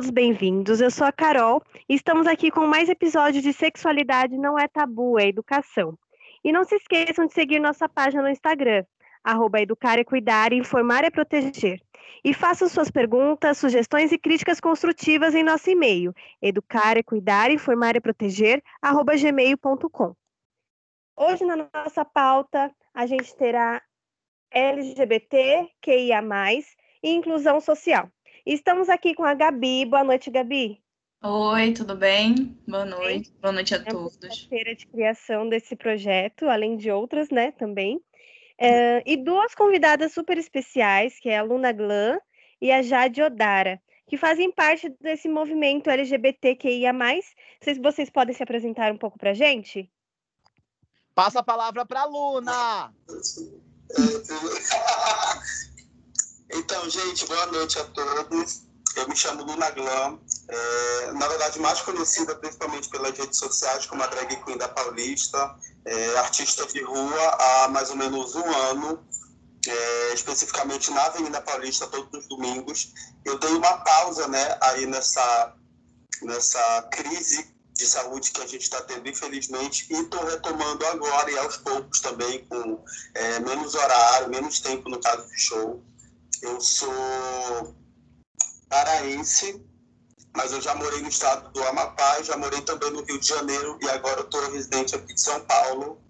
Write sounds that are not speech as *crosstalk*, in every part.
todos bem-vindos. Eu sou a Carol e estamos aqui com mais episódio de Sexualidade Não é Tabu, é Educação. E não se esqueçam de seguir nossa página no Instagram, arroba Educar é Cuidar, Informar é Proteger. E façam suas perguntas, sugestões e críticas construtivas em nosso e-mail, educar é cuidar, informar é proteger, arroba gmail.com. Hoje na nossa pauta a gente terá LGBT, QIA+, e inclusão social. Estamos aqui com a Gabi. Boa noite, Gabi. Oi, tudo bem? Boa noite. Boa noite a é todos. feira de criação desse projeto, além de outras, né, também. É, e duas convidadas super especiais, que é a Luna Glan e a Jade Odara, que fazem parte desse movimento LGBTQIA+. Vocês, vocês podem se apresentar um pouco para gente? Passa a palavra para a Luna! *laughs* Então, gente, boa noite a todos. Eu me chamo Luna Glam, é, na verdade mais conhecida principalmente pelas redes sociais como a drag queen da Paulista, é, artista de rua há mais ou menos um ano, é, especificamente na Avenida Paulista todos os domingos. Eu dei uma pausa, né, aí nessa nessa crise de saúde que a gente está tendo, infelizmente, e estou retomando agora e aos poucos também, com é, menos horário, menos tempo no caso de show. Eu sou paraense, mas eu já morei no estado do Amapá, já morei também no Rio de Janeiro e agora estou residente aqui de São Paulo.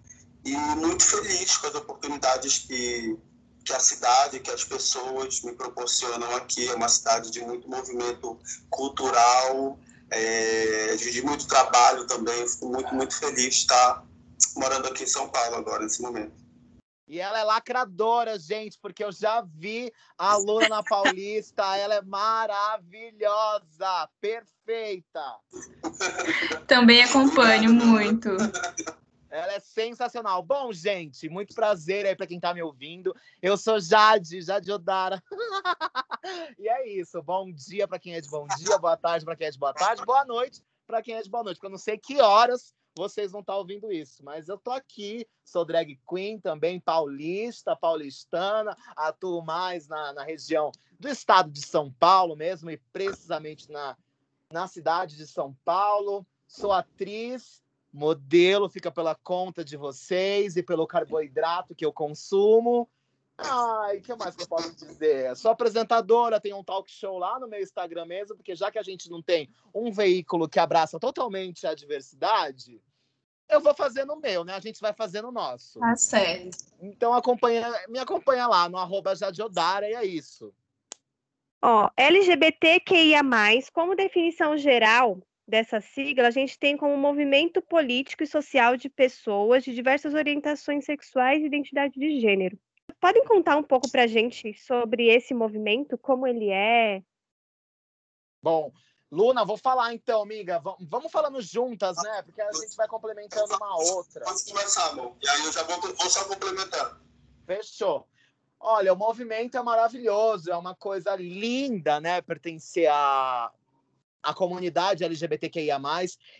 E muito feliz com as oportunidades que, que a cidade, que as pessoas me proporcionam aqui. É uma cidade de muito movimento cultural, é, de muito trabalho também. Fico muito, muito feliz de estar morando aqui em São Paulo agora, nesse momento. E ela é lacradora, gente, porque eu já vi a Luna na Paulista. *laughs* ela é maravilhosa, perfeita. Também acompanho muito. Ela é sensacional. Bom, gente, muito prazer aí para quem está me ouvindo. Eu sou Jade, Jade Odara. *laughs* e é isso. Bom dia para quem é de bom dia, boa tarde para quem é de boa tarde, boa noite para quem é de boa noite. Porque eu não sei que horas vocês vão estar tá ouvindo isso. Mas eu tô aqui, sou drag queen também, paulista, paulistana, atuo mais na, na região do estado de São Paulo mesmo, e precisamente na, na cidade de São Paulo. Sou atriz, modelo, fica pela conta de vocês e pelo carboidrato que eu consumo. Ai, o que mais que eu posso dizer? Sou apresentadora, tenho um talk show lá no meu Instagram mesmo, porque já que a gente não tem um veículo que abraça totalmente a diversidade, eu vou fazer no meu, né? A gente vai fazer no nosso. Tá certo. Então acompanha, me acompanha lá no arroba Jadiodara e é isso. Ó, LGBTQIA+, como definição geral dessa sigla, a gente tem como movimento político e social de pessoas de diversas orientações sexuais e identidade de gênero. Podem contar um pouco para a gente sobre esse movimento, como ele é? Bom, Luna, vou falar então, amiga. Vamos falando juntas, né? Porque a gente vai complementando uma outra. Vamos começar, amor. E aí eu já vou, vou só complementar. Fechou. Olha, o movimento é maravilhoso, é uma coisa linda, né? Pertencer a, a comunidade LGBTQIA+,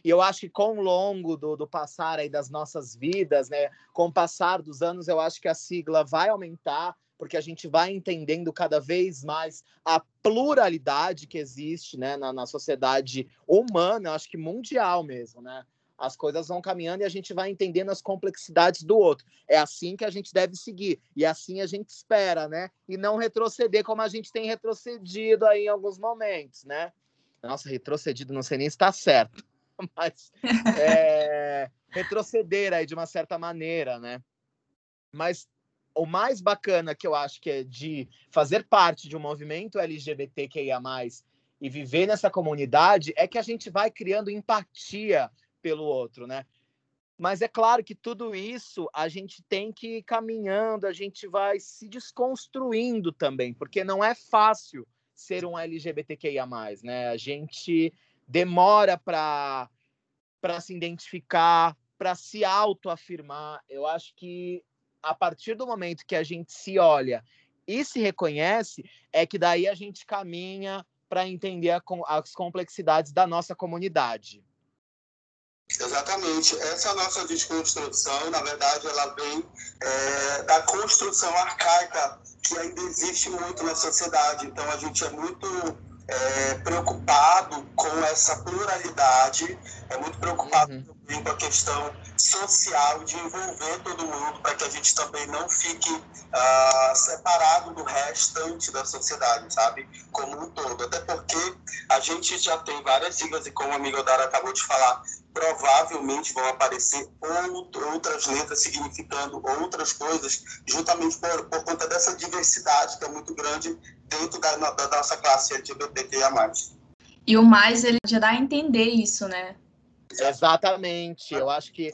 e eu acho que com o longo do, do passar aí das nossas vidas, né, com o passar dos anos, eu acho que a sigla vai aumentar, porque a gente vai entendendo cada vez mais a pluralidade que existe, né, na, na sociedade humana, eu acho que mundial mesmo, né, as coisas vão caminhando e a gente vai entendendo as complexidades do outro. É assim que a gente deve seguir e assim a gente espera, né? E não retroceder como a gente tem retrocedido aí em alguns momentos, né? Nossa, retrocedido, não sei nem se está certo, *laughs* mas é, retroceder aí de uma certa maneira, né? Mas o mais bacana que eu acho que é de fazer parte de um movimento LGBTQIA+, e viver nessa comunidade, é que a gente vai criando empatia pelo outro, né? Mas é claro que tudo isso a gente tem que ir caminhando, a gente vai se desconstruindo também, porque não é fácil ser um LGBTQIA+, né? A gente demora para para se identificar, para se autoafirmar. Eu acho que a partir do momento que a gente se olha e se reconhece, é que daí a gente caminha para entender a, as complexidades da nossa comunidade. Exatamente. Essa nossa desconstrução, na verdade, ela vem é, da construção arcaica que ainda existe muito na sociedade. Então, a gente é muito é, preocupado com essa pluralidade, é muito preocupado uhum. também com a questão social de envolver todo mundo para que a gente também não fique uh, separado do restante da sociedade, sabe? Como um todo. Até porque a gente já tem várias siglas e como a amiga Dara acabou de falar, provavelmente vão aparecer outras letras significando outras coisas, justamente por, por conta dessa diversidade que é muito grande dentro da, da nossa classe LGBTQIA+. E o mais, ele já dá a entender isso, né? Exatamente. Eu acho que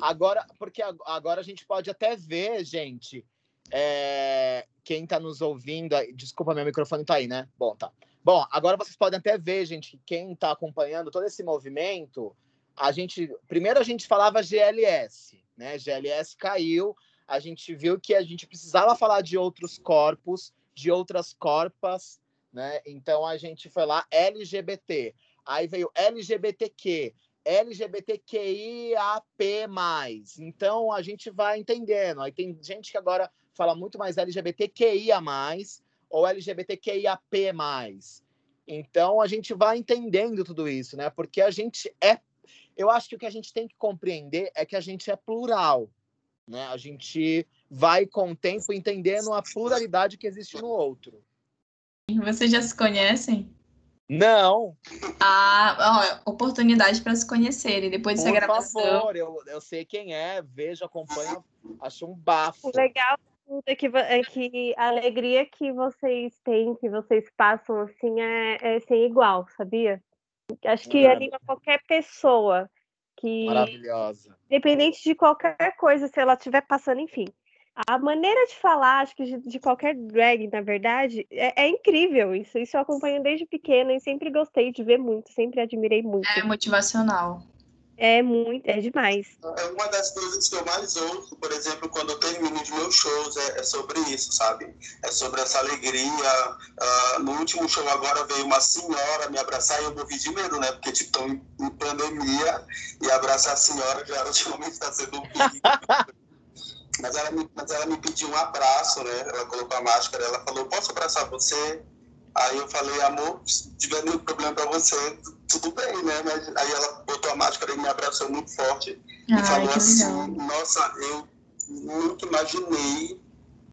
agora, porque agora a gente pode até ver, gente, é, quem está nos ouvindo. Desculpa, meu microfone está aí, né? Bom, tá. Bom, agora vocês podem até ver, gente, que quem está acompanhando todo esse movimento, a gente. Primeiro a gente falava GLS, né? GLS caiu, a gente viu que a gente precisava falar de outros corpos, de outras corpas, né? Então a gente foi lá LGBT. Aí veio LGBTQ, LGBTQIAP+. Então a gente vai entendendo. Aí tem gente que agora fala muito mais LGBTQIA+, ou LGBTQIAP+. Então a gente vai entendendo tudo isso, né? Porque a gente é eu acho que o que a gente tem que compreender é que a gente é plural, né? A gente vai com o tempo entendendo a pluralidade que existe no outro. Vocês já se conhecem? Não. Ah, ó, oportunidade para se conhecerem depois dessa Por gravação. Por favor, eu, eu sei quem é, vejo, acompanho, acho um bafo. O legal é que, é que a alegria que vocês têm, que vocês passam, assim, é, é sem igual, sabia? Acho que anima qualquer pessoa que. Maravilhosa. Independente de qualquer coisa, se ela estiver passando, enfim. A maneira de falar, acho que de, de qualquer drag, na verdade, é, é, incrível isso. Isso eu acompanho desde pequena e sempre gostei de ver muito, sempre admirei muito. É motivacional. É muito, é demais. É uma das coisas que eu mais ouço, por exemplo, quando eu termino os meus shows, é, é sobre isso, sabe? É sobre essa alegria. Uh, no último show agora veio uma senhora me abraçar e eu morri de medo, né? Porque tipo, estão em, em pandemia e abraçar a senhora já ultimamente está sendo um. *laughs* Mas ela, me, mas ela me pediu um abraço, né? Ela colocou a máscara, ela falou, posso abraçar você? Aí eu falei, amor, se tiver nenhum problema para você, tudo bem, né? Mas aí ela botou a máscara e me abraçou muito forte Ai, e falou assim, legal. nossa, eu nunca imaginei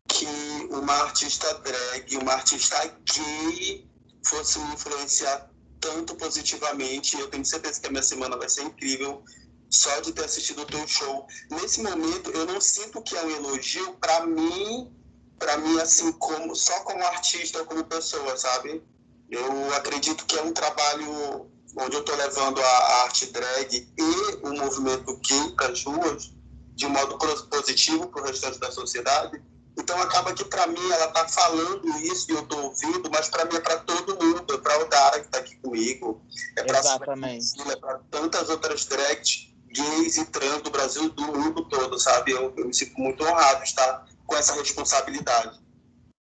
que uma artista drag, uma artista gay fosse me influenciar tanto positivamente. Eu tenho certeza que a minha semana vai ser incrível só de ter assistido o teu show. Nesse momento, eu não sinto que é um elogio para mim, para mim assim como só como artista ou como pessoa, sabe? Eu acredito que é um trabalho onde eu estou levando a, arte drag e o movimento gay para as ruas de um modo positivo para o restante da sociedade. Então acaba que para mim ela está falando isso e eu estou ouvindo, mas para mim é para todo mundo, é para o Dara que está aqui comigo, é para é para tantas outras drags gays e trans do Brasil, do mundo todo, sabe? Eu, eu me sinto muito honrado de estar com essa responsabilidade.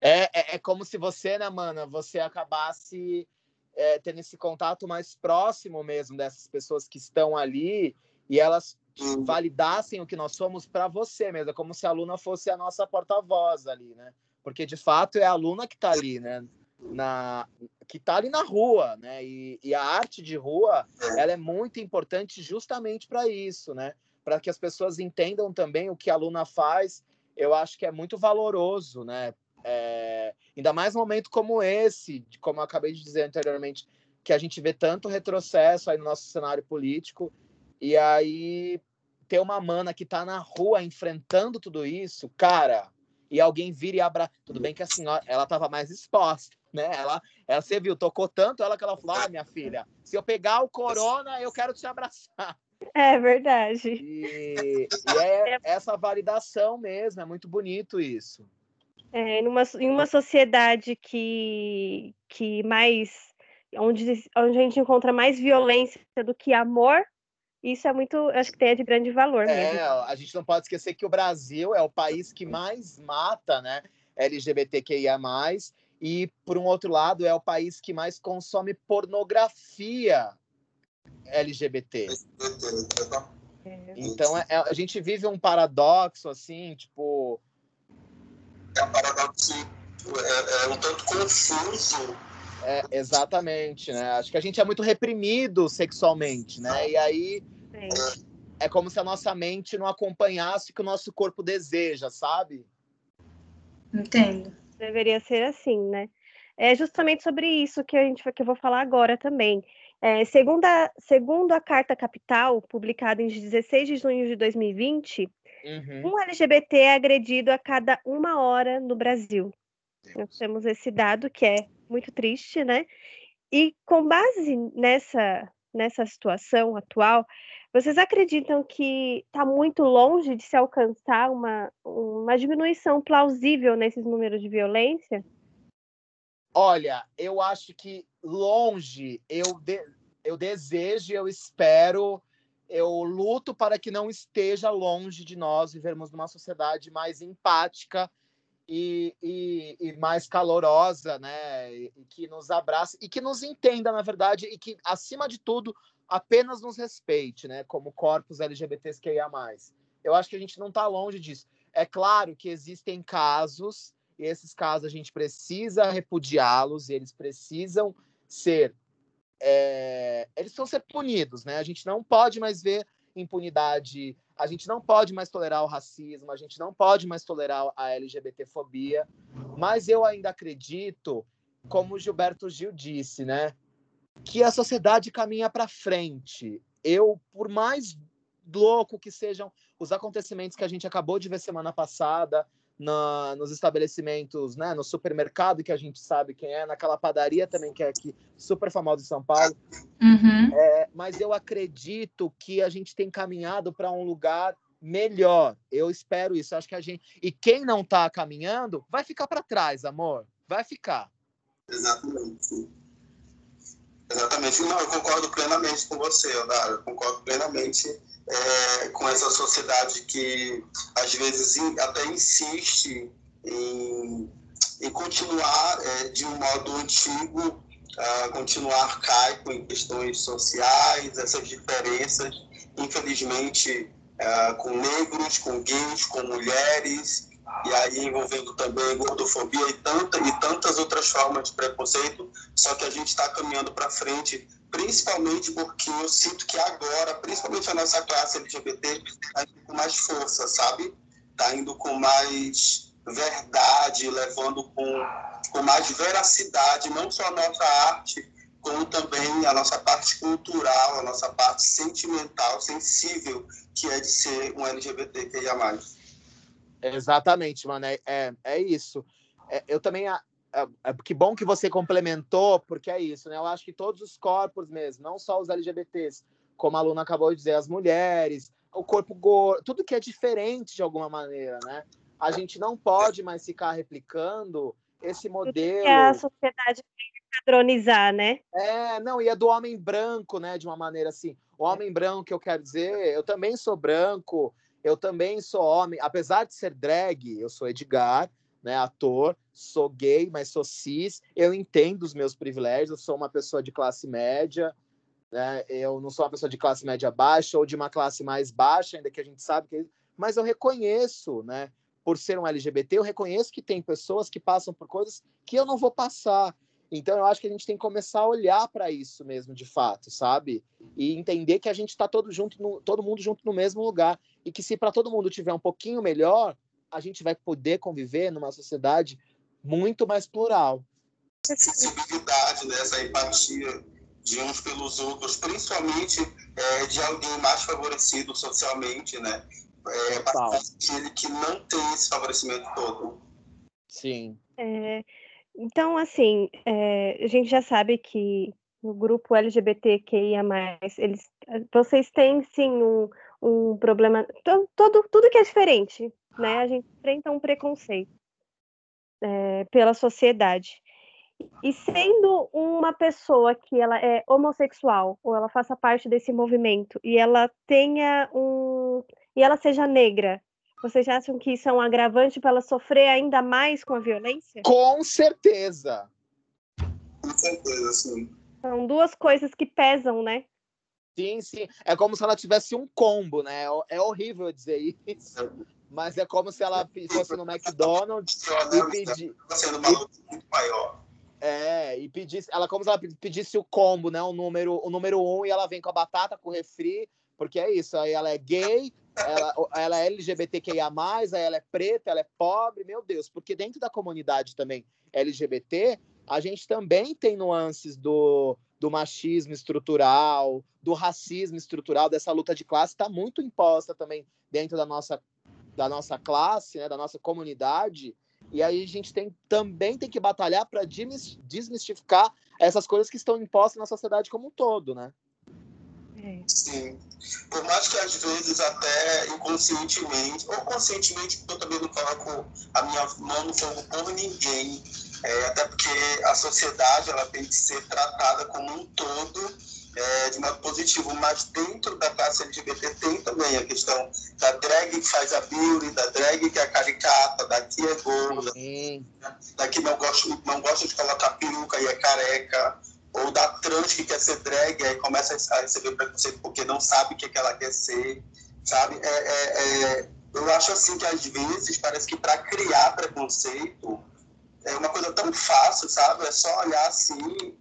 É, é, é como se você, né, mana, você acabasse é, tendo esse contato mais próximo mesmo dessas pessoas que estão ali e elas uhum. validassem o que nós somos para você mesmo, é como se a aluna fosse a nossa porta-voz ali, né? Porque de fato é a aluna que está ali, né? Na, que está ali na rua, né? E, e, a arte de rua, ela é muito importante justamente para isso, né? Para que as pessoas entendam também o que a aluna faz, eu acho que é muito valoroso, né? É, ainda mais num momento como esse, como eu acabei de dizer anteriormente, que a gente vê tanto retrocesso aí no nosso cenário político, e aí ter uma mana que está na rua enfrentando tudo isso, cara, e alguém vira e abra. Tudo bem que a senhora, ela estava mais exposta, né? Ela, ela, você viu, tocou tanto ela que ela falou: ah, minha filha, se eu pegar o corona, eu quero te abraçar. *laughs* É verdade. E, e é essa validação mesmo, é muito bonito isso. É, numa, em uma sociedade que, que mais. Onde, onde a gente encontra mais violência do que amor, isso é muito, acho que tem de grande valor é, mesmo. A gente não pode esquecer que o Brasil é o país que mais mata, né? LGBTQIA+, e, por um outro lado, é o país que mais consome pornografia LGBT. É. Então, é, a gente vive um paradoxo, assim, tipo... É um paradoxo é, é um tanto confuso, É, exatamente, né? Acho que a gente é muito reprimido sexualmente, né? E aí Sim. é como se a nossa mente não acompanhasse o que o nosso corpo deseja, sabe? Entendo. Deveria ser assim, né? É justamente sobre isso que a gente que eu vou falar agora também. É, segundo, a, segundo a Carta Capital, publicada em 16 de junho de 2020, Uhum. um LGBT é agredido a cada uma hora no Brasil. Nós temos esse dado que é muito triste, né? E com base nessa, nessa situação atual, vocês acreditam que está muito longe de se alcançar uma, uma diminuição plausível nesses números de violência? Olha, eu acho que longe, eu, de- eu desejo, eu espero, eu luto para que não esteja longe de nós vivermos numa sociedade mais empática e, e, e mais calorosa, né? E, que nos abrace e que nos entenda, na verdade, e que, acima de tudo, apenas nos respeite, né? Como corpos LGBTs que ia mais. Eu acho que a gente não está longe disso. É claro que existem casos esses casos a gente precisa repudiá-los, eles precisam ser. é, eles precisam ser punidos, né? A gente não pode mais ver impunidade, a gente não pode mais tolerar o racismo, a gente não pode mais tolerar a LGBTfobia, mas eu ainda acredito, como Gilberto Gil disse, né? Que a sociedade caminha para frente. Eu, por mais louco que sejam os acontecimentos que a gente acabou de ver semana passada, na, nos estabelecimentos, né, no supermercado que a gente sabe quem é, naquela padaria também que é aqui super famosa em São Paulo. Uhum. É, mas eu acredito que a gente tem caminhado para um lugar melhor. Eu espero isso. Acho que a gente e quem não está caminhando vai ficar para trás, amor. Vai ficar. Exatamente. Exatamente. Não, eu concordo plenamente com você, Odara. Eu concordo plenamente é, com essa sociedade que, às vezes, in- até insiste em, em continuar é, de um modo antigo, ah, continuar arcaico em questões sociais, essas diferenças, infelizmente, ah, com negros, com gays, com mulheres, e aí envolvendo também gordofobia e, tanta, e tantas outras formas de preconceito, só que a gente está caminhando para frente, principalmente porque eu sinto que agora, principalmente a nossa classe LGBT, está indo com mais força, sabe? Está indo com mais verdade, levando com, com mais veracidade, não só a nossa arte, como também a nossa parte cultural, a nossa parte sentimental, sensível, que é de ser um LGBTQIA+. Exatamente, mano. É, é, é isso. É, eu também. É, é, que bom que você complementou, porque é isso, né? Eu acho que todos os corpos mesmo, não só os LGBTs, como a Luna acabou de dizer, as mulheres, o corpo gordo, tudo que é diferente de alguma maneira, né? A gente não pode mais ficar replicando esse modelo. que a sociedade tem que padronizar, né? É, não, e é do homem branco, né? De uma maneira assim. O homem branco, que eu quero dizer, eu também sou branco, eu também sou homem, apesar de ser drag, eu sou Edgar, né? Ator, sou gay, mas sou cis, eu entendo os meus privilégios, eu sou uma pessoa de classe média, né? Eu não sou uma pessoa de classe média baixa ou de uma classe mais baixa, ainda que a gente sabe que. Mas eu reconheço, né? Por ser um LGBT, eu reconheço que tem pessoas que passam por coisas que eu não vou passar. Então eu acho que a gente tem que começar a olhar para isso mesmo, de fato, sabe? E entender que a gente está todo junto, no, todo mundo junto no mesmo lugar e que se para todo mundo tiver um pouquinho melhor, a gente vai poder conviver numa sociedade muito mais plural. sensibilidade, né, essa empatia de uns pelos outros, principalmente é, de alguém mais favorecido socialmente, né? É, aquele que não tem esse favorecimento todo. Sim. É, então, assim, é, a gente já sabe que no grupo LGBTQIA+, eles, vocês têm, sim, um, um problema... to- Todo, tudo que é diferente, né? A gente enfrenta um preconceito é, pela sociedade. E sendo uma pessoa que ela é homossexual, ou ela faça parte desse movimento, e ela tenha um... e ela seja negra, vocês acham que isso é um agravante para ela sofrer ainda mais com a violência? Com certeza. Com certeza, sim. São duas coisas que pesam, né? Sim, sim. É como se ela tivesse um combo, né? É horrível dizer isso. Mas é como se ela fosse no McDonald's e muito maior. É, e pedisse, ela como se ela pedisse o combo, né? O número, o número um, e ela vem com a batata, com o refri, porque é isso, aí ela é gay, ela, ela é LGBTQIA, aí ela é preta, ela é pobre, meu Deus, porque dentro da comunidade também LGBT, a gente também tem nuances do, do machismo estrutural, do racismo estrutural, dessa luta de classe, está muito imposta também dentro da nossa, da nossa classe, né, da nossa comunidade. E aí a gente tem, também tem que batalhar para desmistificar essas coisas que estão impostas na sociedade como um todo, né? É. Sim. Por mais que às vezes até inconscientemente, ou conscientemente, porque eu também não coloco a minha mão no fogo por ninguém, é, até porque a sociedade ela tem que ser tratada como um todo é, de modo positivo, mas dentro da classe LGBT tem também a questão da drag que faz a beauty, da drag que é caricata, da que é gorda, da que não gosta, não gosta de colocar peruca e é careca, ou da trans que quer ser drag, aí começa a receber preconceito porque não sabe o que, é que ela quer ser, sabe? É, é, é, eu acho assim que às vezes parece que para criar preconceito é uma coisa tão fácil, sabe? É só olhar assim,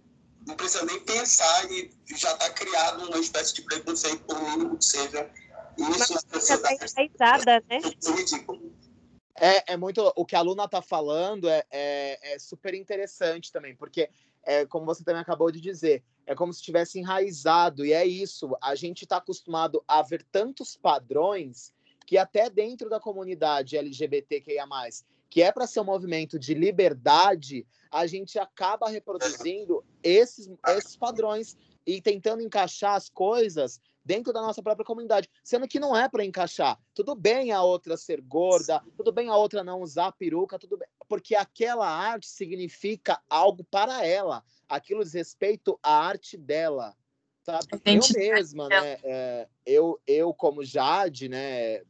não precisa nem pensar e já está criado uma espécie de preconceito, por mínimo que seja. Isso na sociedade enraizada, né? É ridículo. É, é muito. O que a Luna está falando é, é, é super interessante também, porque é, como você também acabou de dizer, é como se tivesse enraizado, e é isso. A gente está acostumado a ver tantos padrões que até dentro da comunidade LGBTQIA, que é para ser um movimento de liberdade, a gente acaba reproduzindo esses, esses padrões e tentando encaixar as coisas dentro da nossa própria comunidade, sendo que não é para encaixar. Tudo bem a outra ser gorda, tudo bem a outra não usar peruca, tudo bem, porque aquela arte significa algo para ela. Aquilo diz respeito à arte dela. Sabe? Eu mesma, né? É, eu, eu, como Jade, né?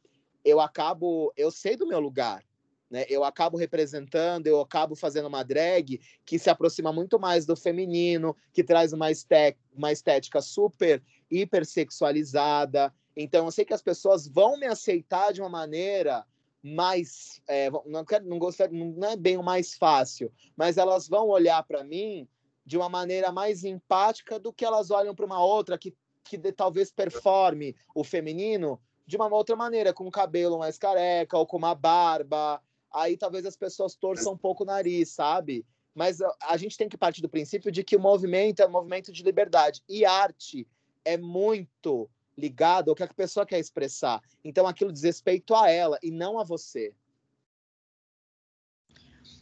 Eu acabo, eu sei do meu lugar. Né? Eu acabo representando, eu acabo fazendo uma drag que se aproxima muito mais do feminino, que traz uma, esté uma estética super hipersexualizada. Então, eu sei que as pessoas vão me aceitar de uma maneira mais. É, não, quero, não, gostaria, não é bem o mais fácil, mas elas vão olhar para mim de uma maneira mais empática do que elas olham para uma outra que, que de, talvez performe o feminino de uma outra maneira, com o cabelo mais careca ou com uma barba aí talvez as pessoas torçam um pouco o nariz, sabe? Mas a gente tem que partir do princípio de que o movimento é um movimento de liberdade e arte é muito ligado ao que a pessoa quer expressar. Então aquilo diz respeito a ela e não a você.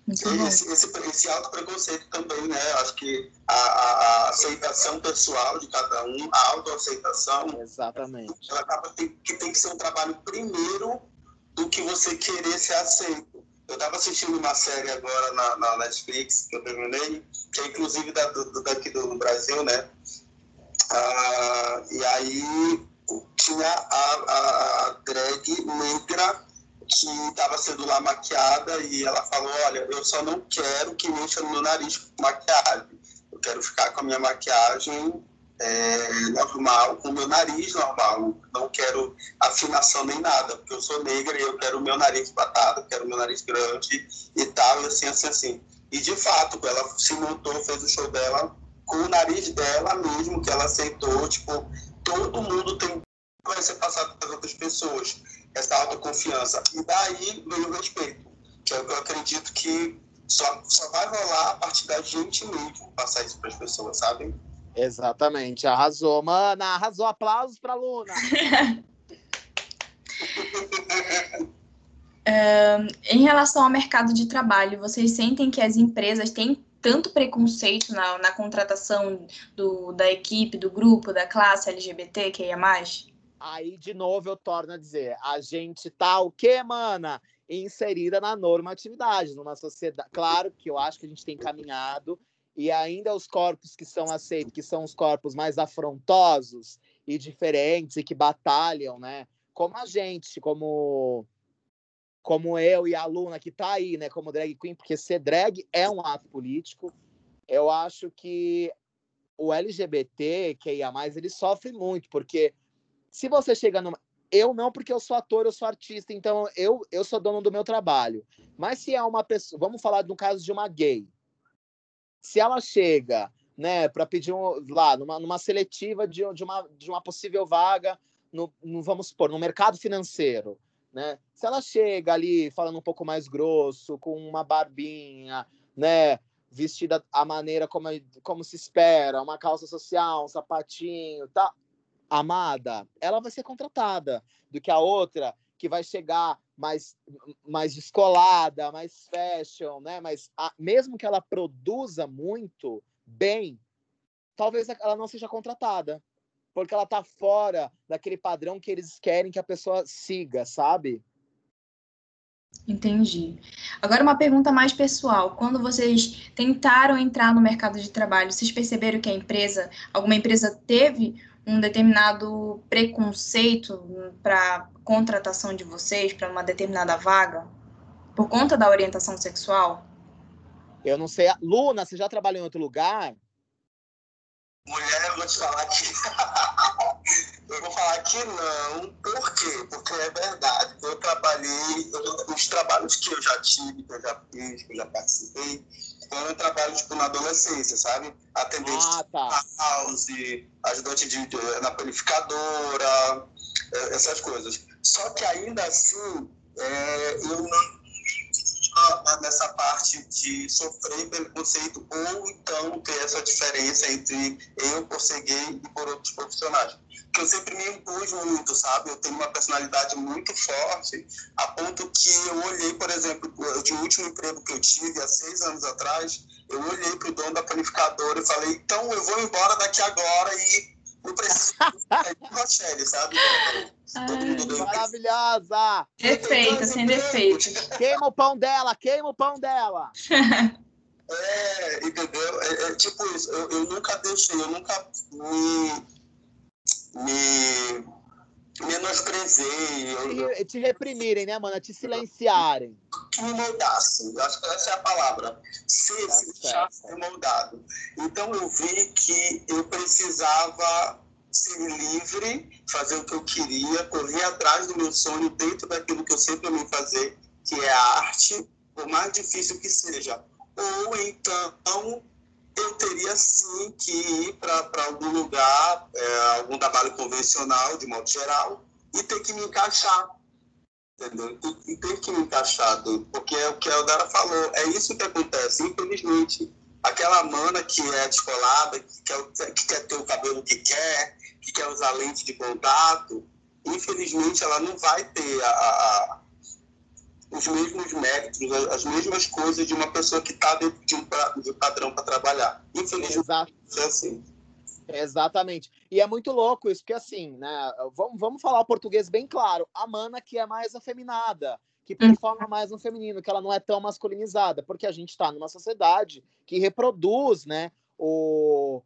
Esse, esse, esse alto preconceito também, né? Acho que a, a, a, aceitação pessoal de cada um, a autoaceitação. Exatamente. Ela acaba que tem que ser um trabalho primeiro do que você querer ser aceito. Eu estava assistindo uma série agora na, na, Netflix, que eu terminei, que é inclusive da, do, daqui do Brasil, né? Ah, e aí tinha a, a, a drag negra que estava sendo lá maquiada e ela falou, olha, eu só não quero que mexa no meu nariz com maquiagem. Eu quero ficar com a minha maquiagem é, normal, com o meu nariz normal. Não quero afinação nem nada, porque eu sou negra e eu quero meu nariz batado, quero meu nariz grande e tal, e assim, assim, assim. E de fato, ela se montou, fez o show dela com o nariz dela mesmo, que ela aceitou. Tipo, todo mundo tem vai ser passado para outras pessoas, essa autoconfiança. E daí vem o respeito, que eu acredito que só, só vai rolar a partir da gente mesmo passar isso para as pessoas, sabe? Exatamente, arrasou. Mana, arrasou. Aplausos para Luna. *laughs* uh, em relação ao mercado de trabalho, vocês sentem que as empresas têm tanto preconceito na, na contratação do, da equipe, do grupo, da classe LGBT que é mais? Aí, de novo, eu torno a dizer, a gente tá o quê, mana? Inserida na normatividade, numa sociedade. Claro que eu acho que a gente tem caminhado e ainda os corpos que são aceitos, que são os corpos mais afrontosos e diferentes e que batalham, né? Como a gente, como como eu e a Luna que tá aí, né, como drag queen, porque ser drag é um ato político. Eu acho que o LGBT, que ia mais, ele sofre muito, porque se você chega numa eu não, porque eu sou ator, eu sou artista, então eu, eu sou dono do meu trabalho. Mas se é uma pessoa, vamos falar no caso de uma gay, Se ela chega, né, para pedir um, lá numa, numa seletiva de, de, uma, de uma possível vaga, no, no, vamos supor, no mercado financeiro, né? Se ela chega ali falando um pouco mais grosso, com uma barbinha, né, vestida a maneira como, como se espera, uma calça social, um sapatinho, tá? Amada, ela vai ser contratada do que a outra que vai chegar mais, mais descolada, mais fashion, né? Mas a, mesmo que ela produza muito bem, talvez ela não seja contratada, porque ela tá fora daquele padrão que eles querem que a pessoa siga, sabe? Entendi. Agora uma pergunta mais pessoal. Quando vocês tentaram entrar no mercado de trabalho, vocês perceberam que a empresa, alguma empresa teve um determinado preconceito para contratação de vocês para uma determinada vaga por conta da orientação sexual? Eu não sei. Luna, você já trabalhou em outro lugar? Mulher, eu vou te falar que. *laughs* eu vou falar que não. Por quê? Porque é verdade. Eu trabalhei, eu, os trabalhos que eu já tive, que eu já fiz, que eu já participei, foram trabalhos tipo, na adolescência, sabe? Atendente ah, tá. house, ajudante de, de, na panificadora, é, essas coisas. Só que ainda assim, é, eu não nessa parte de sofrer preconceito ou então ter essa diferença entre eu por ser gay e por outros profissionais. Que eu sempre me impus muito, sabe? Eu tenho uma personalidade muito forte, a ponto que eu olhei, por exemplo, de último emprego que eu tive há seis anos atrás, eu olhei para o dono da panificadora e falei, então eu vou embora daqui agora e não preciso *laughs* de Rochelle, sabe? Todo mundo Maravilhosa! Perfeita, sem defeito. Queima o pão dela, queima o pão dela. É, entendeu? É, é tipo isso. Eu, eu, nunca deixei, eu nunca me menosprezei. Eu, te, te reprimirem, né, mano? Te silenciarem. Que me moldassem. Eu acho que essa é a palavra. Ser, tá se deixar ser moldado. Então eu vi que eu precisava ser livre, fazer o que eu queria, correr atrás do meu sonho dentro daquilo que eu sempre amei fazer, que é a arte, por mais difícil que seja. Ou então eu teria sim que ir para algum lugar, é, algum trabalho convencional, de modo geral, e ter que me encaixar. Entendeu? E, e ter que me encaixar, porque é o que a Eldara falou, é isso que acontece, infelizmente. Aquela mana que é descolada, que quer, que quer ter o cabelo que quer, que quer usar lente de contato, infelizmente ela não vai ter a, a os mesmos méritos, as mesmas coisas de uma pessoa que está dentro de um, de um padrão para trabalhar. Infelizmente, Exato. é assim. Exatamente. E é muito louco isso, porque assim, né? Vamos, vamos falar o português bem claro. A mana que é mais afeminada, que performa mais no feminino, que ela não é tão masculinizada, porque a gente está numa sociedade que reproduz, né? O,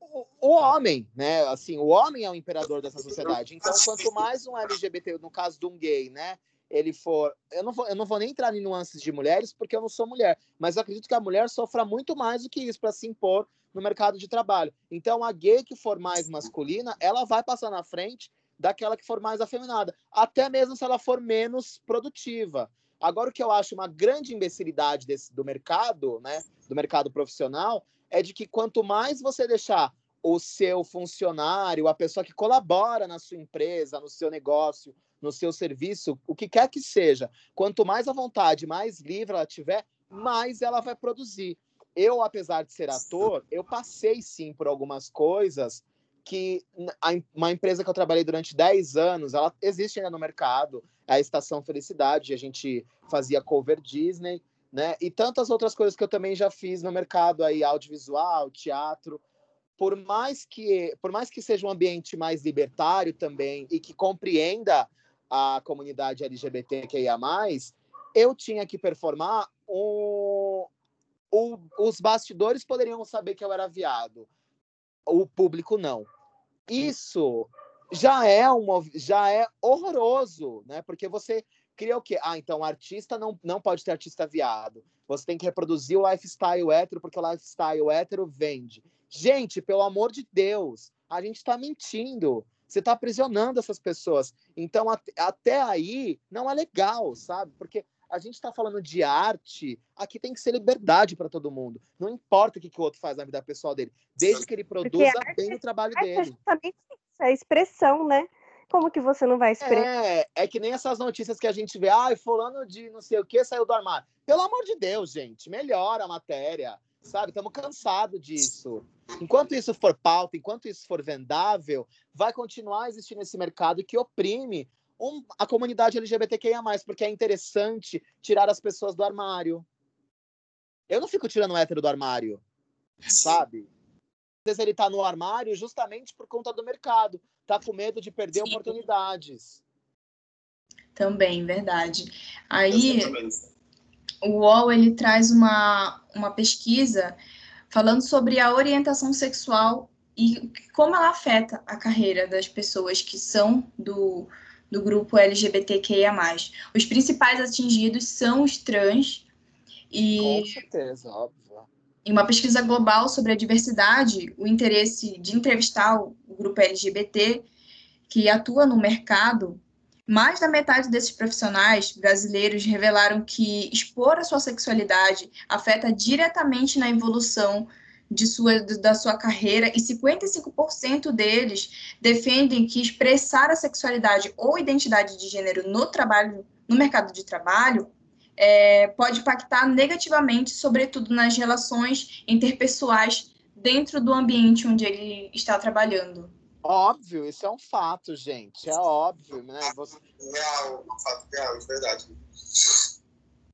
o, o homem, né? Assim, o homem é o imperador dessa sociedade. Então, quanto mais um LGBT, no caso de um gay, né? ele for. Eu não, vou, eu não vou nem entrar em nuances de mulheres, porque eu não sou mulher, mas eu acredito que a mulher sofra muito mais do que isso para se impor no mercado de trabalho. Então, a gay que for mais masculina, ela vai passar na frente daquela que for mais afeminada, até mesmo se ela for menos produtiva. Agora, o que eu acho uma grande imbecilidade desse, do mercado, né, do mercado profissional, é de que quanto mais você deixar o seu funcionário, a pessoa que colabora na sua empresa, no seu negócio, no seu serviço, o que quer que seja, quanto mais à vontade, mais livre ela tiver, mais ela vai produzir. Eu, apesar de ser ator, eu passei sim por algumas coisas que uma empresa que eu trabalhei durante 10 anos, ela existe ainda no mercado, é a Estação Felicidade, a gente fazia cover Disney, né? E tantas outras coisas que eu também já fiz no mercado aí, audiovisual, teatro. Por mais que, por mais que seja um ambiente mais libertário também e que compreenda a comunidade LGBTQIA+, eu tinha que performar o, o, os bastidores poderiam saber que eu era viado, o público não. Isso já é um já é horroroso, né? Porque você cria o quê? Ah, então artista não, não pode ter artista viado. Você tem que reproduzir o lifestyle hétero porque o lifestyle hétero vende. Gente, pelo amor de Deus, a gente está mentindo você está aprisionando essas pessoas. Então, até aí, não é legal, sabe? Porque a gente está falando de arte, aqui tem que ser liberdade para todo mundo. Não importa o que, que o outro faz na vida pessoal dele, desde que ele produza bem o trabalho arte dele. É justamente isso, é a expressão, né? Como que você não vai expressar? É, é que nem essas notícias que a gente vê, ai, fulano de não sei o que saiu do armário. Pelo amor de Deus, gente, melhora a matéria, sabe? Estamos cansados disso. Enquanto isso for pauta, enquanto isso for vendável, vai continuar existindo esse mercado que oprime um, a comunidade LGBTQIA+, porque é interessante tirar as pessoas do armário. Eu não fico tirando o hétero do armário, sabe? Às vezes ele tá no armário justamente por conta do mercado. Tá com medo de perder Sim. oportunidades. Também, verdade. Aí, o UOL, ele traz uma, uma pesquisa falando sobre a orientação sexual e como ela afeta a carreira das pessoas que são do, do grupo LGBTQIA+. Os principais atingidos são os trans e... Com certeza, óbvio. Em uma pesquisa global sobre a diversidade, o interesse de entrevistar o grupo LGBT que atua no mercado, mais da metade desses profissionais brasileiros revelaram que expor a sua sexualidade afeta diretamente na evolução de sua, da sua carreira e 55% deles defendem que expressar a sexualidade ou identidade de gênero no trabalho, no mercado de trabalho, é, pode impactar negativamente, sobretudo nas relações interpessoais dentro do ambiente onde ele está trabalhando. Óbvio, isso é um fato, gente. É óbvio, né? Você... Real, um fato real, de verdade.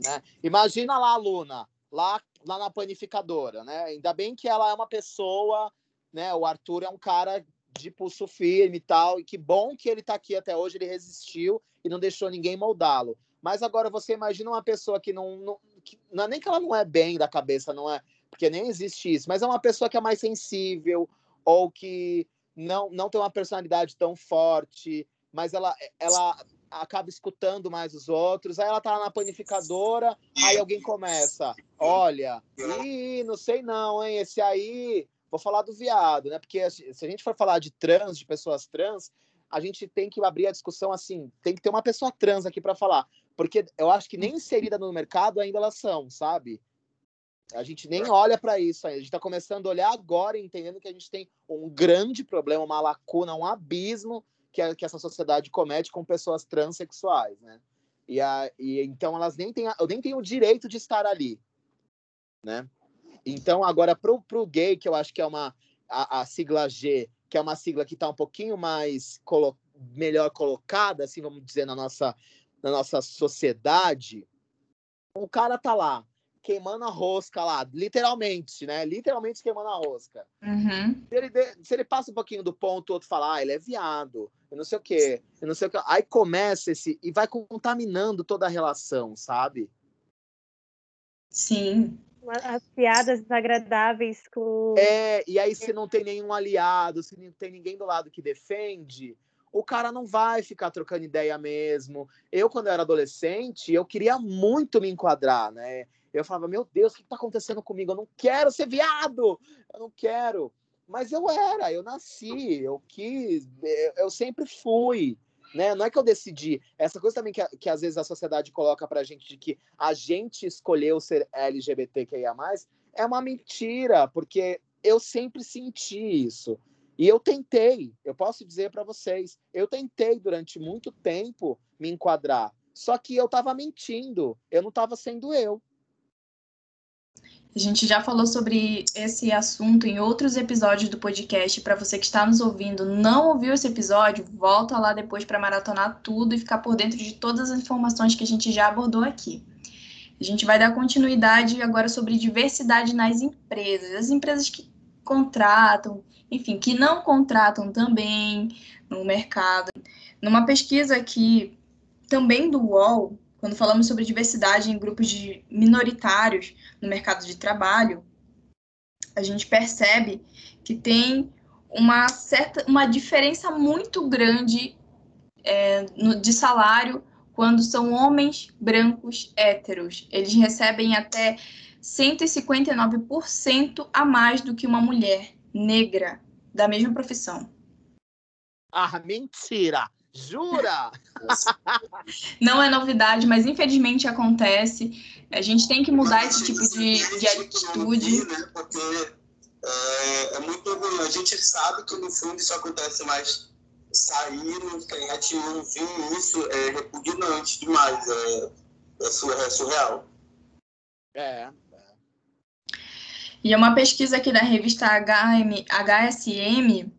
Né? Imagina lá Luna, lá, lá na panificadora, né? Ainda bem que ela é uma pessoa, né? O Arthur é um cara de pulso firme e tal, e que bom que ele está aqui até hoje, ele resistiu e não deixou ninguém moldá-lo. Mas agora você imagina uma pessoa que não, não, que, não é nem que ela não é bem da cabeça, não é, porque nem existe isso, mas é uma pessoa que é mais sensível ou que não não tem uma personalidade tão forte, mas ela ela acaba escutando mais os outros. Aí ela tá na panificadora, aí alguém começa, olha, e não sei não, hein, esse aí, vou falar do viado, né? Porque se a gente for falar de trans, de pessoas trans, a gente tem que abrir a discussão assim, tem que ter uma pessoa trans aqui para falar, porque eu acho que nem inserida no mercado ainda elas são, sabe? A gente nem olha para isso aí. A gente está começando a olhar agora, entendendo que a gente tem um grande problema, uma lacuna, um abismo que, a, que essa sociedade comete com pessoas transexuais, né? E, a, e então elas nem têm, eu nem tenho o direito de estar ali, né? Então agora pro, pro gay, que eu acho que é uma a, a sigla G, que é uma sigla que está um pouquinho mais colo melhor colocada, assim, vamos dizer, na nossa, na nossa sociedade, o cara tá lá, queimando a rosca lá, literalmente, né? Literalmente queimando a rosca. Uhum. Se, ele de, se, ele passa um pouquinho do ponto, o outro fala, ah, ele é viado, eu não sei o quê, eu não sei o quê. Aí começa esse. e vai contaminando toda a relação, sabe? Sim. As piadas desagradáveis com. É, e aí se não tem nenhum aliado, se não tem ninguém do lado que defende, o cara não vai ficar trocando ideia mesmo. Eu, quando eu era adolescente, eu queria muito me enquadrar, né? Eu falava, meu Deus, o que está acontecendo comigo? Eu não quero ser viado, eu não quero. Mas eu era, eu nasci, eu quis, eu sempre fui. Né? Não é que eu decidi. Essa coisa também que, que às vezes a sociedade coloca pra gente de que a gente escolheu ser LGBTQIA, é uma mentira, porque eu sempre senti isso. E eu tentei, eu posso dizer para vocês, eu tentei durante muito tempo me enquadrar. Só que eu estava mentindo, eu não estava sendo eu. A gente já falou sobre esse assunto em outros episódios do podcast. Para você que está nos ouvindo, não ouviu esse episódio, volta lá depois para maratonar tudo e ficar por dentro de todas as informações que a gente já abordou aqui. A gente vai dar continuidade agora sobre diversidade nas empresas. As empresas que contratam, enfim, que não contratam também no mercado. Numa pesquisa aqui, também do UOL, quando falamos sobre diversidade em grupos de minoritários no mercado de trabalho, a gente percebe que tem uma certa uma diferença muito grande é, no, de salário quando são homens brancos héteros. Eles recebem até 159% a mais do que uma mulher negra da mesma profissão. Ah, mentira! Jura? *laughs* Não é novidade, mas infelizmente acontece. A gente tem que mudar esse tipo de, de atitude. Né? Porque é, é, muito ruim. A gente sabe que no fundo isso acontece, mas sair na internet e ouvir isso é repugnante demais. É, é surreal. É, e é uma pesquisa aqui da revista HM, HSM,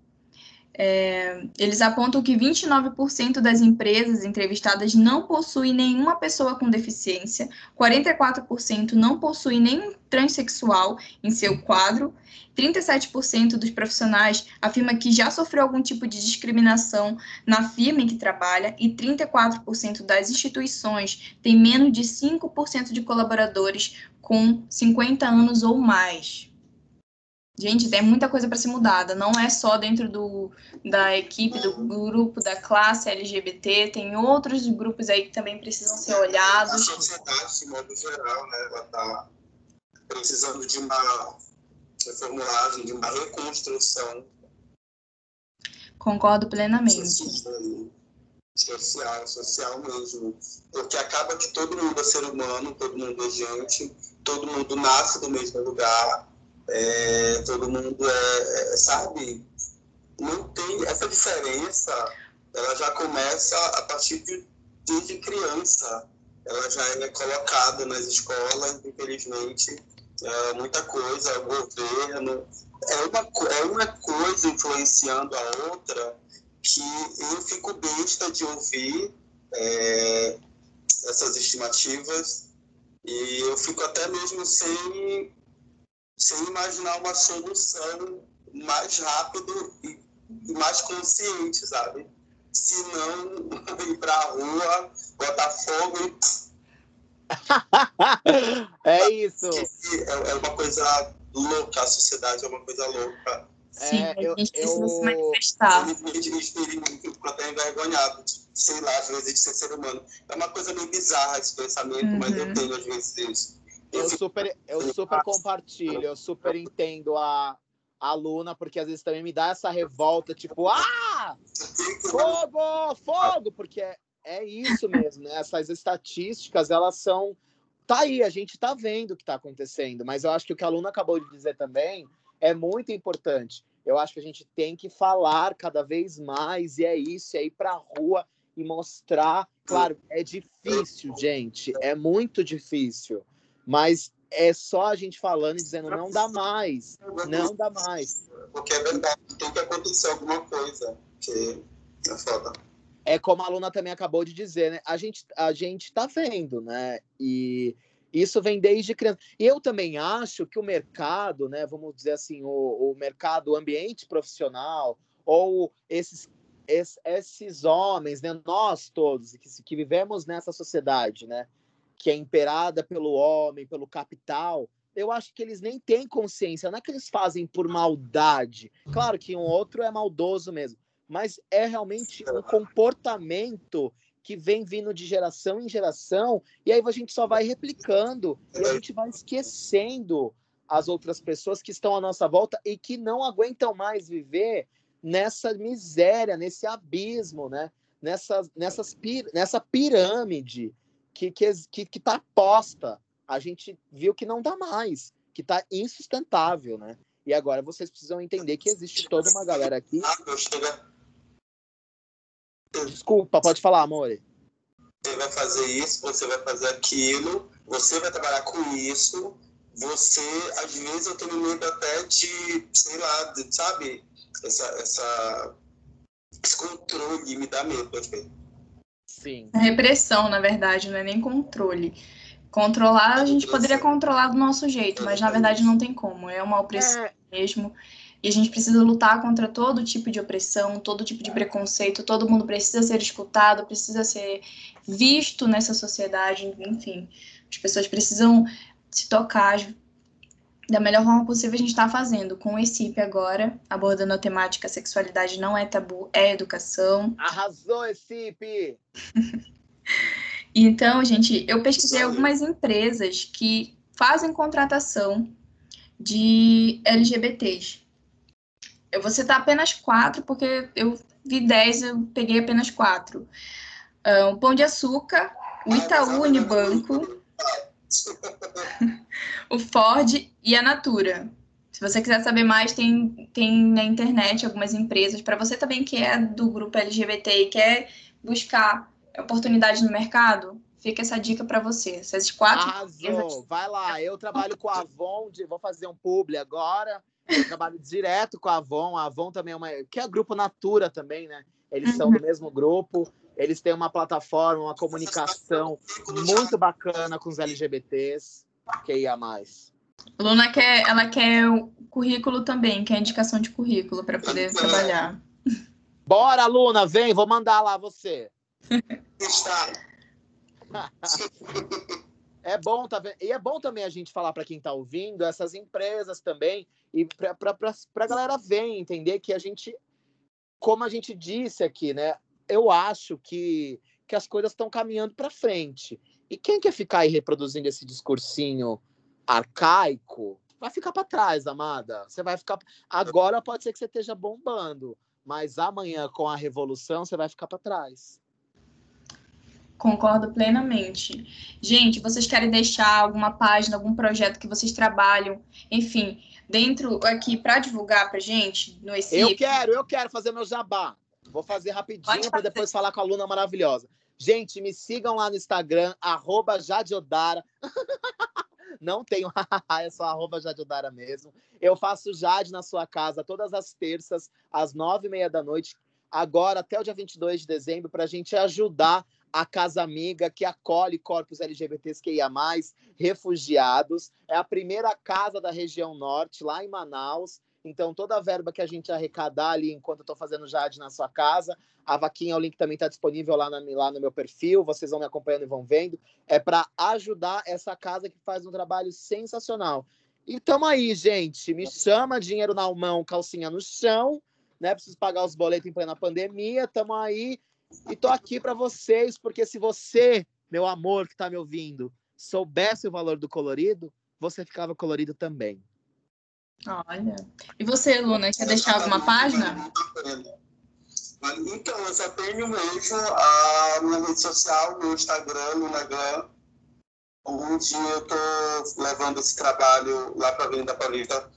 é, eles apontam que 29% das empresas entrevistadas não possuem nenhuma pessoa com deficiência, 44% não possuem nenhum transexual em seu quadro, 37% dos profissionais afirma que já sofreu algum tipo de discriminação na firma em que trabalha e 34% das instituições têm menos de 5% de colaboradores com 50 anos ou mais. Gente, tem muita coisa para ser mudada. Não é só dentro do, da equipe, do grupo, da classe LGBT. Tem outros grupos aí que também precisam ser olhados. A sociedade, de modo geral, né, ela está precisando de uma reformulagem, de uma reconstrução. Concordo plenamente. Social, social mesmo. Porque acaba que todo mundo é ser humano, todo mundo é gente, todo mundo nasce do mesmo lugar é, todo mundo é, é, sabe, não tem essa diferença, ela já começa a partir de criança, ela já é colocada nas escolas, infelizmente, é, muita coisa, governo, é uma, é uma coisa influenciando a outra que eu fico besta de ouvir é, essas estimativas. E eu fico até mesmo sem sem imaginar uma solução mais rápido e mais consciente, sabe? Se não *laughs* ir para a rua, botar fogo e. *laughs* é isso. É, é uma coisa louca, a sociedade é uma coisa louca. Sim, é, a gente precisa eu, se manifestar. Eu fico até envergonhado, sei lá, às vezes, de ser ser humano. É uma coisa meio bizarra esse pensamento, uhum. mas eu uhum. tenho às vezes isso. Eu super, eu super compartilho, eu super entendo a, a Luna, porque às vezes também me dá essa revolta, tipo, ah! Fogo! Fogo! Porque é, é isso mesmo, né? Essas estatísticas, elas são. Tá aí, a gente tá vendo o que tá acontecendo, mas eu acho que o que a Luna acabou de dizer também é muito importante. Eu acho que a gente tem que falar cada vez mais, e é isso, é ir pra rua e mostrar. Claro, é difícil, gente, é muito difícil. Mas é só a gente falando e dizendo não dá mais, não dá mais. Porque é verdade, tem que acontecer alguma coisa, que é foda. É como a aluna também acabou de dizer, né? A gente, a gente tá vendo, né? E isso vem desde criança. E eu também acho que o mercado, né? Vamos dizer assim, o, o mercado, o ambiente profissional, ou esses, esses, esses homens, né? Nós todos que, que vivemos nessa sociedade, né? Que é imperada pelo homem, pelo capital, eu acho que eles nem têm consciência. Não é que eles fazem por maldade. Claro que um outro é maldoso mesmo, mas é realmente um comportamento que vem vindo de geração em geração, e aí a gente só vai replicando e a gente vai esquecendo as outras pessoas que estão à nossa volta e que não aguentam mais viver nessa miséria, nesse abismo, né? Nessa, nessas, nessa pirâmide que que que está posta. A gente viu que não dá mais, que está insustentável, né? E agora vocês precisam entender que existe toda uma galera aqui. Desculpa, pode falar, amor. Você vai fazer isso, você vai fazer aquilo, você vai trabalhar com isso. Você, às vezes, eu tenho medo até de, sei lá, de, sabe? Essa, essa, esse controle me dá medo, às. Sim. Repressão, na verdade, não é nem controle. Controlar, a gente poderia controlar do nosso jeito, mas na verdade não tem como. É uma opressão é. mesmo. E a gente precisa lutar contra todo tipo de opressão, todo tipo de preconceito. Todo mundo precisa ser escutado, precisa ser visto nessa sociedade. Enfim, as pessoas precisam se tocar, da melhor forma possível a gente está fazendo com o ECIP agora, abordando a temática sexualidade não é tabu, é educação. Arrasou, ECIP! *laughs* então, gente, eu pesquisei algumas empresas que fazem contratação de LGBTs. Eu vou citar apenas quatro, porque eu vi 10, eu peguei apenas 4. Uh, o Pão de Açúcar, o Itaú Unibanco, *laughs* o Ford e a Natura. Se você quiser saber mais, tem, tem na internet algumas empresas. Para você também que é do grupo LGBT e quer buscar oportunidades no mercado, fica essa dica para você. Essas quatro. Arrasou. Empresas... Vai lá. Eu trabalho com a Avon, de... vou fazer um publi agora. Eu trabalho direto com a Avon. A Avon também é uma. que é grupo Natura também, né? Eles uhum. são do mesmo grupo. Eles têm uma plataforma, uma comunicação muito bacana com os LGBTs, que ia mais. Luna quer, ela quer o currículo também, quer indicação de currículo para poder trabalhar. Bora, Luna, vem, vou mandar lá você. é bom, tá vendo? E é bom também a gente falar para quem está ouvindo, essas empresas também, e para a galera ver, entender que a gente, como a gente disse aqui, né? eu acho que, que as coisas estão caminhando para frente. E quem quer ficar aí reproduzindo esse discursinho arcaico, vai ficar para trás, amada. Você vai ficar. Agora pode ser que você esteja bombando, mas amanhã, com a revolução, você vai ficar para trás. Concordo plenamente. Gente, vocês querem deixar alguma página, algum projeto que vocês trabalham, enfim, dentro aqui para divulgar para gente no esse Eu quero, eu quero fazer meu jabá. Vou fazer rapidinho para depois falar com a Luna maravilhosa. Gente, me sigam lá no Instagram, arroba Jadiodara. *laughs* Não tenho, é só arroba Jadiodara mesmo. Eu faço Jade na sua casa todas as terças, às nove e meia da noite, agora até o dia 22 de dezembro, para a gente ajudar a Casa Amiga, que acolhe corpos LGBTs que ia mais, refugiados. É a primeira casa da região norte, lá em Manaus. Então, toda a verba que a gente arrecadar ali enquanto eu estou fazendo Jade na sua casa, a vaquinha, o link também está disponível lá, na, lá no meu perfil, vocês vão me acompanhando e vão vendo. É para ajudar essa casa que faz um trabalho sensacional. E tamo aí, gente. Me chama, dinheiro na mão, calcinha no chão, né? Preciso pagar os boletos em plena pandemia. Tamo aí. E tô aqui para vocês, porque se você, meu amor que está me ouvindo, soubesse o valor do colorido, você ficava colorido também. Olha. E você, Luna, quer deixar alguma página? Então, eu só tenho mesmo a minha rede social, meu Instagram, Lunagram, onde eu estou levando esse trabalho lá para a Avenida Paulista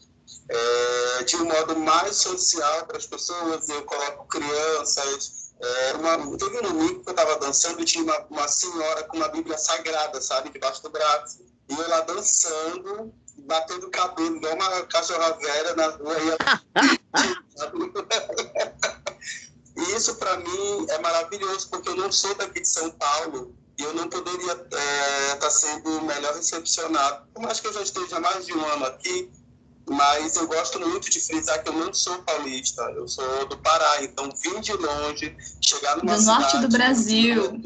é, de um modo mais social para as pessoas. Eu coloco crianças. É, uma, teve um domingo que eu estava dançando tinha uma, uma senhora com uma Bíblia Sagrada, sabe, debaixo do braço. E eu lá dançando batendo cabelo, igual uma cachorra velha na rua. e *laughs* isso, para mim, é maravilhoso, porque eu não sou daqui de São Paulo e eu não poderia estar é, tá sendo melhor recepcionado. Por mais que eu já esteja mais de um ano aqui, mas eu gosto muito de frisar que eu não sou paulista, eu sou do Pará, então vim de longe, chegar numa do cidade... norte do Brasil.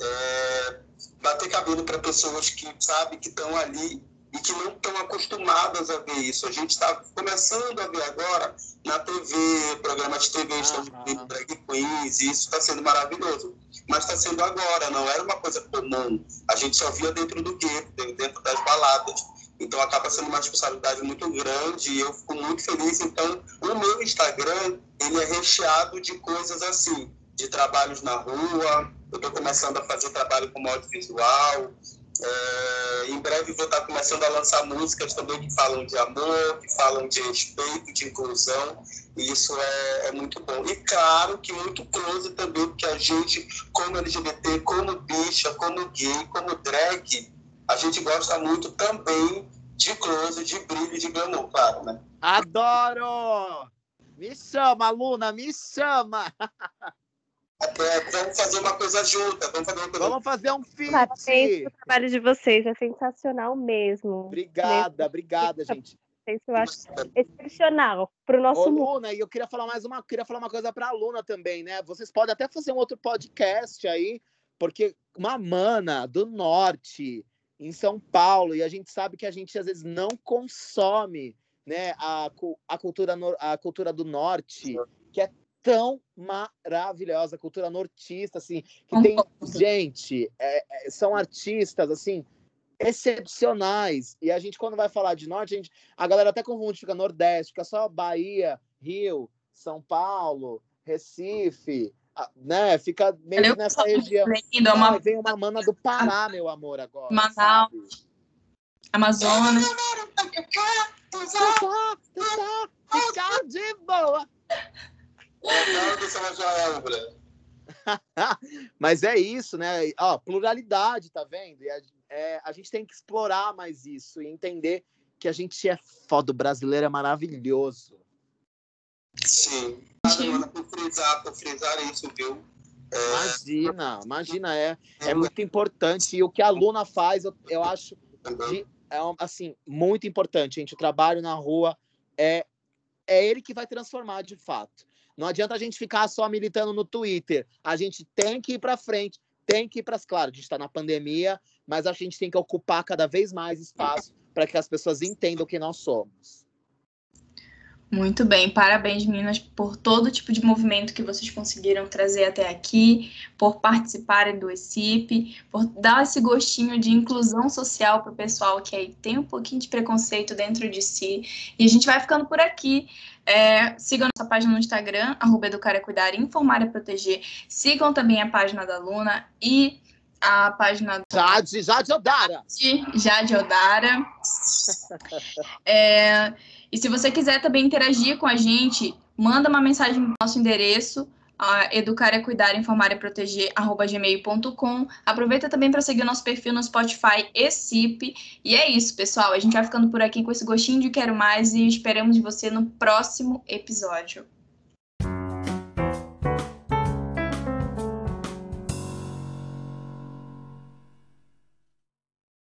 é, bater cabelo para pessoas que, sabe, que estão ali e que não estão acostumadas a ver isso. A gente está começando a ver agora na TV, programa de TV, uhum. estão vendo drag queens, e isso está sendo maravilhoso. Mas está sendo agora, não era uma coisa comum. A gente só via dentro do gueto, dentro das baladas. Então acaba sendo uma responsabilidade muito grande e eu fico muito feliz. Então, o meu Instagram, ele é recheado de coisas assim, de trabalhos na rua, eu estou começando a fazer trabalho com audiovisual, é, em breve vou estar começando a lançar músicas também que falam de amor, que falam de respeito, de inclusão, e isso é, é muito bom. E claro que muito close também, porque a gente, como LGBT, como bicha, como gay, como drag, a gente gosta muito também de close, de brilho, de glamour, claro, né? Adoro! Me chama, Luna, me chama! *laughs* É, vamos fazer uma coisa junta. Vamos fazer, uma coisa... vamos fazer um feat. Parabéns o trabalho de vocês, é sensacional mesmo. Obrigada, mesmo. obrigada, gente. Eu acho excepcional para o nosso Ô, mundo. Luna, e eu queria falar mais uma, queria falar uma coisa para a Luna também, né? Vocês podem até fazer um outro podcast aí, porque uma mana do norte, em São Paulo, e a gente sabe que a gente às vezes não consome né, a, a, cultura, a cultura do norte, que é tão maravilhosa, cultura nortista, assim, que tem gente, é, é, são artistas, assim, excepcionais. E a gente, quando vai falar de norte, a, gente, a galera até confunde, fica nordeste, fica só Bahia, Rio, São Paulo, Recife, né? Fica meio Eu nessa região. Lindo, uma Ai, vem uma mana do Pará, meu amor, agora. Manaus. Amazonas. Tu tá, tu tá, fica de boa. Do. *laughs* Mas é isso, né? Ó, pluralidade, tá vendo? E a, é, a gente tem que explorar mais isso e entender que a gente é foda, o brasileiro é maravilhoso. Sim. Sim. Mano, por frisar, por frisar isso, viu? É, Imagina, imagina, é, é muito importante. E o que a Luna faz, eu, eu acho de, é assim, muito importante, gente. O trabalho na rua é, é ele que vai transformar de fato. Não adianta a gente ficar só militando no Twitter. A gente tem que ir para frente, tem que ir para. Claro, a gente está na pandemia, mas a gente tem que ocupar cada vez mais espaço para que as pessoas entendam quem nós somos. Muito bem, parabéns, meninas, por todo tipo de movimento que vocês conseguiram trazer até aqui, por participarem do ECIP, por dar esse gostinho de inclusão social para o pessoal que aí tem um pouquinho de preconceito dentro de si. E a gente vai ficando por aqui. É, sigam nossa página no Instagram, arroba Educar é Cuidar, Informar é Proteger. Sigam também a página da Luna e a página do Jade, Jade Odara! de Jade Odara. *laughs* É, e se você quiser também interagir com a gente, manda uma mensagem no nosso endereço, uh, educar é cuidar, informar é proteger, arroba gmail.com. Aproveita também para seguir o nosso perfil no Spotify e CIP. E é isso, pessoal. A gente vai ficando por aqui com esse gostinho de quero mais e esperamos você no próximo episódio.